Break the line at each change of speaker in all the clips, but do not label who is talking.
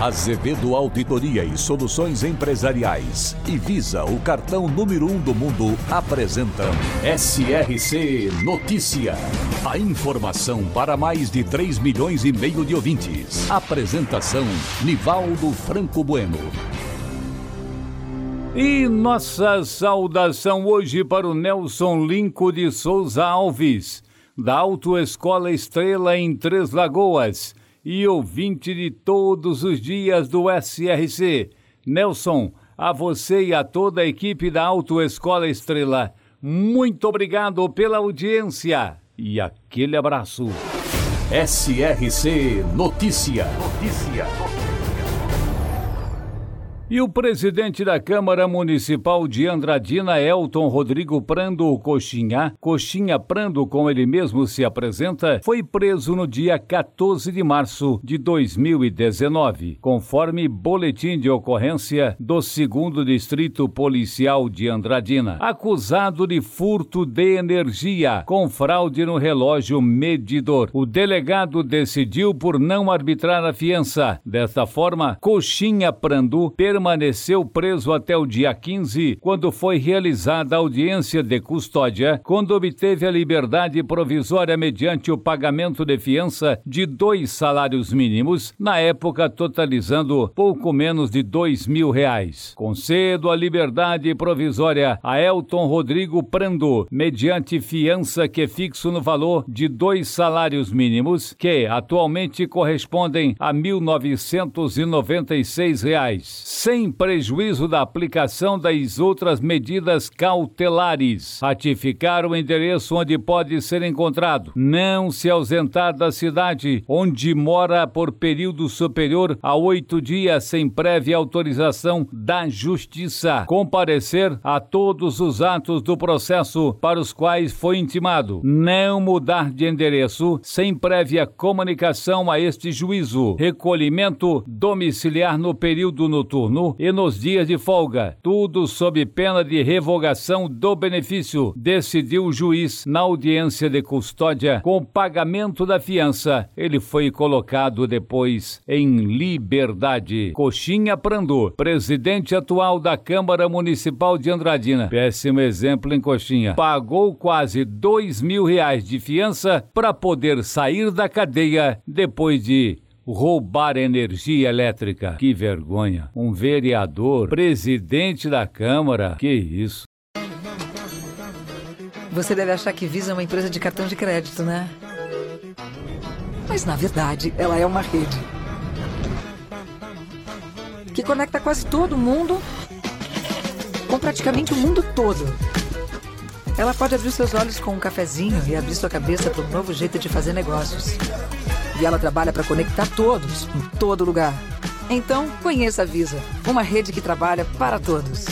Azevedo Auditoria e Soluções Empresariais e Visa, o cartão número um do mundo, apresentam SRC Notícia. A informação para mais de 3 milhões e meio de ouvintes. Apresentação: Nivaldo Franco Bueno.
E nossa saudação hoje para o Nelson Linco de Souza Alves, da Autoescola Estrela em Três Lagoas e ouvinte de todos os dias do SRC. Nelson, a você e a toda a equipe da Autoescola Estrela, muito obrigado pela audiência e aquele abraço.
SRC Notícia. Notícia.
E o presidente da Câmara Municipal de Andradina, Elton Rodrigo Prando Coxinha, Coxinha Prando, como ele mesmo se apresenta, foi preso no dia 14 de março de 2019, conforme boletim de ocorrência do 2 Distrito Policial de Andradina, acusado de furto de energia com fraude no relógio medidor. O delegado decidiu por não arbitrar a fiança. Desta forma, Coxinha Prando permaneceu preso até o dia 15, quando foi realizada a audiência de custódia, quando obteve a liberdade provisória mediante o pagamento de fiança de dois salários mínimos, na época totalizando pouco menos de dois mil reais. Concedo a liberdade provisória a Elton Rodrigo Prando, mediante fiança que fixo no valor de dois salários mínimos, que atualmente correspondem a e seis reais sem prejuízo da aplicação das outras medidas cautelares. Ratificar o endereço onde pode ser encontrado. Não se ausentar da cidade onde mora por período superior a oito dias sem prévia autorização da Justiça. Comparecer a todos os atos do processo para os quais foi intimado. Não mudar de endereço sem prévia comunicação a este juízo. Recolhimento domiciliar no período noturno e nos dias de folga, tudo sob pena de revogação do benefício, decidiu o juiz na audiência de custódia com pagamento da fiança. Ele foi colocado depois em liberdade. Coxinha Prando, presidente atual da Câmara Municipal de Andradina, péssimo exemplo em Coxinha, pagou quase dois mil reais de fiança para poder sair da cadeia depois de roubar energia elétrica. Que vergonha. Um vereador, presidente da Câmara. Que isso.
Você deve achar que Visa é uma empresa de cartão de crédito, né? Mas na verdade, ela é uma rede que conecta quase todo mundo com praticamente o mundo todo. Ela pode abrir seus olhos com um cafezinho e abrir sua cabeça para um novo jeito de fazer negócios. E ela trabalha para conectar todos, em todo lugar. Então, conheça a Visa, uma rede que trabalha para todos.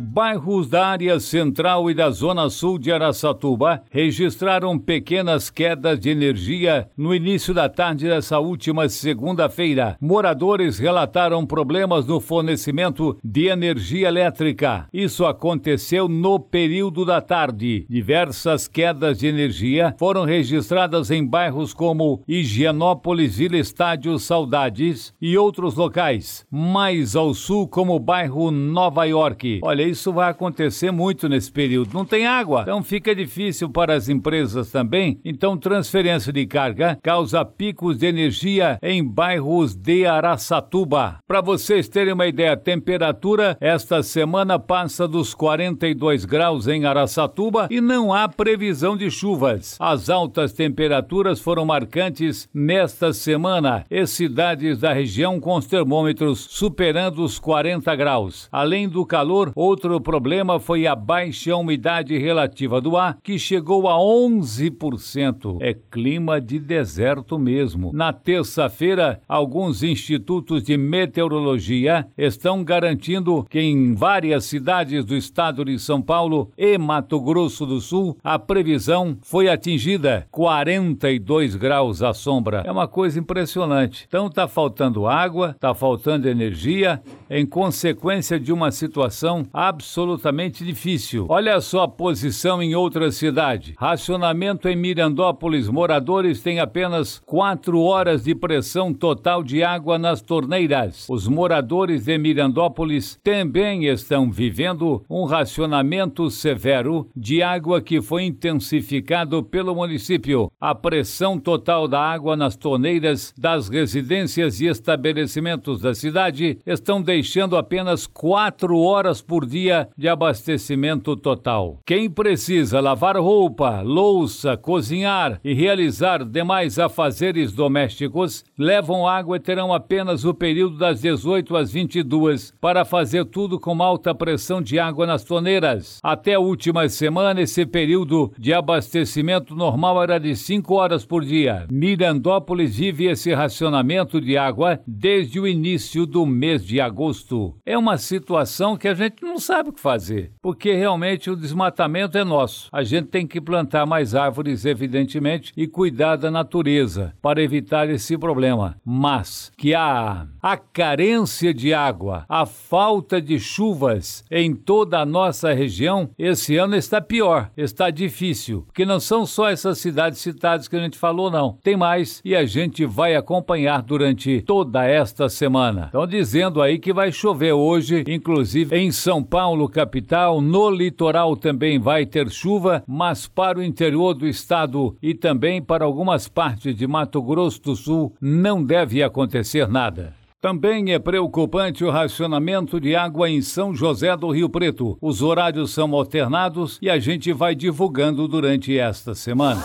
Bairros da área central e da zona sul de Araçatuba registraram pequenas quedas de energia no início da tarde dessa última segunda-feira. Moradores relataram problemas no fornecimento de energia elétrica. Isso aconteceu no período da tarde. Diversas quedas de energia foram registradas em bairros como Higienópolis, Vila Estádio, Saudades e outros locais. Mais ao sul, como o bairro Nova York. Olha, isso vai acontecer muito nesse período. Não tem água, então fica difícil para as empresas também. Então, transferência de carga causa picos de energia em bairros de Araçatuba. Para vocês terem uma ideia, a temperatura esta semana passa dos 42 graus em Araçatuba e não há previsão de chuvas. As altas temperaturas foram marcantes nesta semana e cidades da região com os termômetros superando os 40 graus. Além do calor, outros Outro problema foi a baixa umidade relativa do ar, que chegou a 11%. É clima de deserto mesmo. Na terça-feira, alguns institutos de meteorologia estão garantindo que em várias cidades do estado de São Paulo e Mato Grosso do Sul, a previsão foi atingida 42 graus à sombra. É uma coisa impressionante. Então tá faltando água, tá faltando energia, em consequência de uma situação absolutamente difícil. Olha só a posição em outra cidade. Racionamento em Mirandópolis, moradores têm apenas 4 horas de pressão total de água nas torneiras. Os moradores de Mirandópolis também estão vivendo um racionamento severo de água que foi intensificado pelo município. A pressão total da água nas torneiras das residências e estabelecimentos da cidade estão deixando apenas 4 horas por dia de abastecimento total. Quem precisa lavar roupa, louça, cozinhar e realizar demais afazeres domésticos levam água e terão apenas o período das 18 às 22 para fazer tudo com alta pressão de água nas torneiras. Até a última semana, esse período de abastecimento normal era de 5 horas por dia. Mirandópolis vive esse racionamento de água desde o início do mês de agosto. É uma situação que a gente não sabe o que fazer, porque realmente o desmatamento é nosso. A gente tem que plantar mais árvores, evidentemente, e cuidar da natureza para evitar esse problema. Mas que a, a carência de água, a falta de chuvas em toda a nossa região, esse ano está pior, está difícil, porque não são só essas cidades citadas que a gente falou, não. Tem mais e a gente vai acompanhar durante toda esta semana. Estão dizendo aí que vai chover hoje, inclusive em São Paulo, capital, no litoral também vai ter chuva, mas para o interior do estado e também para algumas partes de Mato Grosso do Sul não deve acontecer nada. Também é preocupante o racionamento de água em São José do Rio Preto. Os horários são alternados e a gente vai divulgando durante esta semana.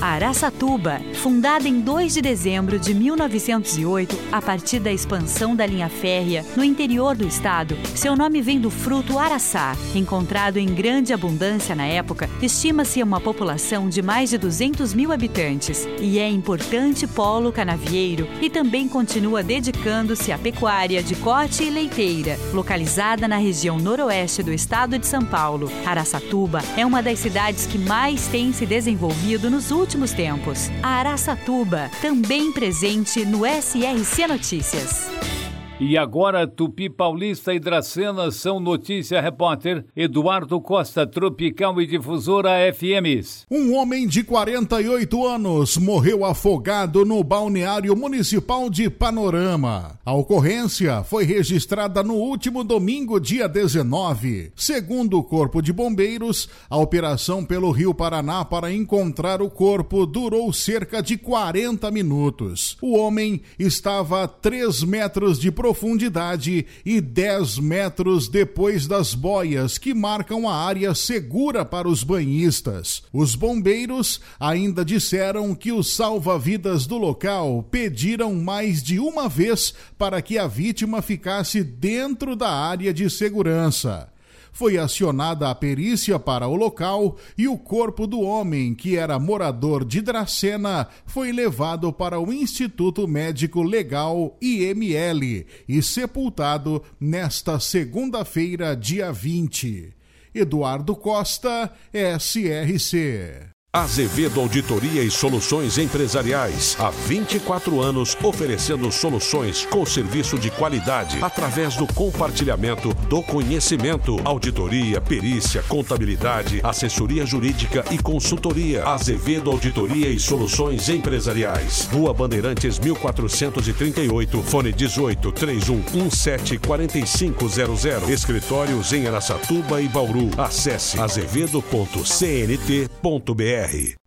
Araçatuba, fundada em 2 de dezembro de 1908, a partir da expansão da linha férrea no interior do estado, seu nome vem do fruto araçá. Encontrado em grande abundância na época, estima-se uma população de mais de 200 mil habitantes e é importante polo canavieiro e também continua dedicando-se à pecuária de corte e leiteira, localizada na região noroeste do estado de São Paulo. Araçatuba é uma das cidades que mais tem se desenvolvido nos últimos últimos tempos. A Araçatuba, também presente no SRC Notícias.
E agora, Tupi Paulista e Dracena são notícia repórter Eduardo Costa, Tropical e Difusora FMs.
Um homem de 48 anos morreu afogado no balneário municipal de Panorama. A ocorrência foi registrada no último domingo, dia 19. Segundo o Corpo de Bombeiros, a operação pelo Rio Paraná para encontrar o corpo durou cerca de 40 minutos. O homem estava a 3 metros de profundidade profundidade e 10 metros depois das boias que marcam a área segura para os banhistas. Os bombeiros ainda disseram que os salva-vidas do local pediram mais de uma vez para que a vítima ficasse dentro da área de segurança foi acionada a perícia para o local e o corpo do homem, que era morador de Dracena, foi levado para o Instituto Médico Legal IML e sepultado nesta segunda-feira, dia 20. Eduardo Costa, SRC.
Azevedo Auditoria e Soluções Empresariais. Há 24 anos oferecendo soluções com serviço de qualidade através do compartilhamento do conhecimento. Auditoria, perícia, contabilidade, assessoria jurídica e consultoria. Azevedo Auditoria e Soluções Empresariais. Rua Bandeirantes 1438, fone 18 31 17 4500. Escritórios em Aracatuba e Bauru. Acesse azevedo.cnt.br.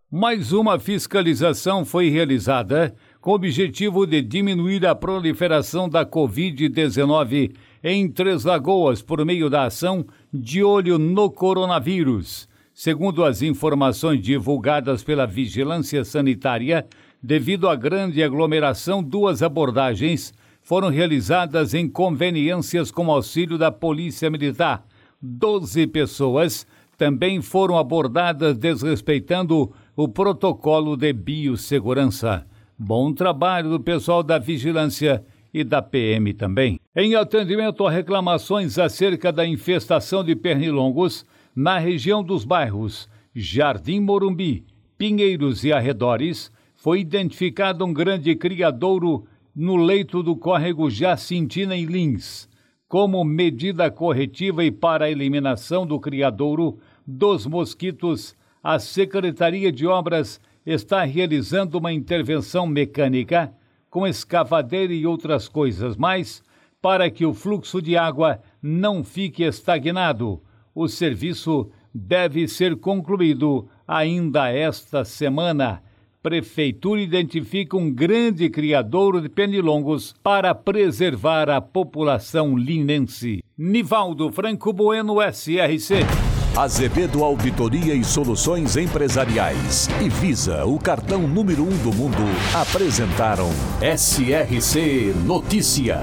Mais uma fiscalização foi realizada com o objetivo de diminuir a proliferação da Covid-19 em Três Lagoas por meio da ação de olho no coronavírus. Segundo as informações divulgadas pela Vigilância Sanitária, devido à grande aglomeração, duas abordagens foram realizadas em conveniências com auxílio da Polícia Militar. Doze pessoas também foram abordadas desrespeitando o protocolo de biossegurança. Bom trabalho do pessoal da Vigilância e da PM também. Em atendimento a reclamações acerca da infestação de pernilongos na região dos bairros Jardim Morumbi, Pinheiros e arredores, foi identificado um grande criadouro no leito do córrego Jacintina em Lins. Como medida corretiva e para a eliminação do criadouro dos mosquitos, a Secretaria de Obras está realizando uma intervenção mecânica com escavadeira e outras coisas mais para que o fluxo de água não fique estagnado. O serviço deve ser concluído ainda esta semana. Prefeitura identifica um grande criadouro de pernilongos para preservar a população linense. Nivaldo Franco Bueno, SRC.
Azevedo Auditoria e Soluções Empresariais e Visa, o cartão número um do mundo, apresentaram SRC Notícia.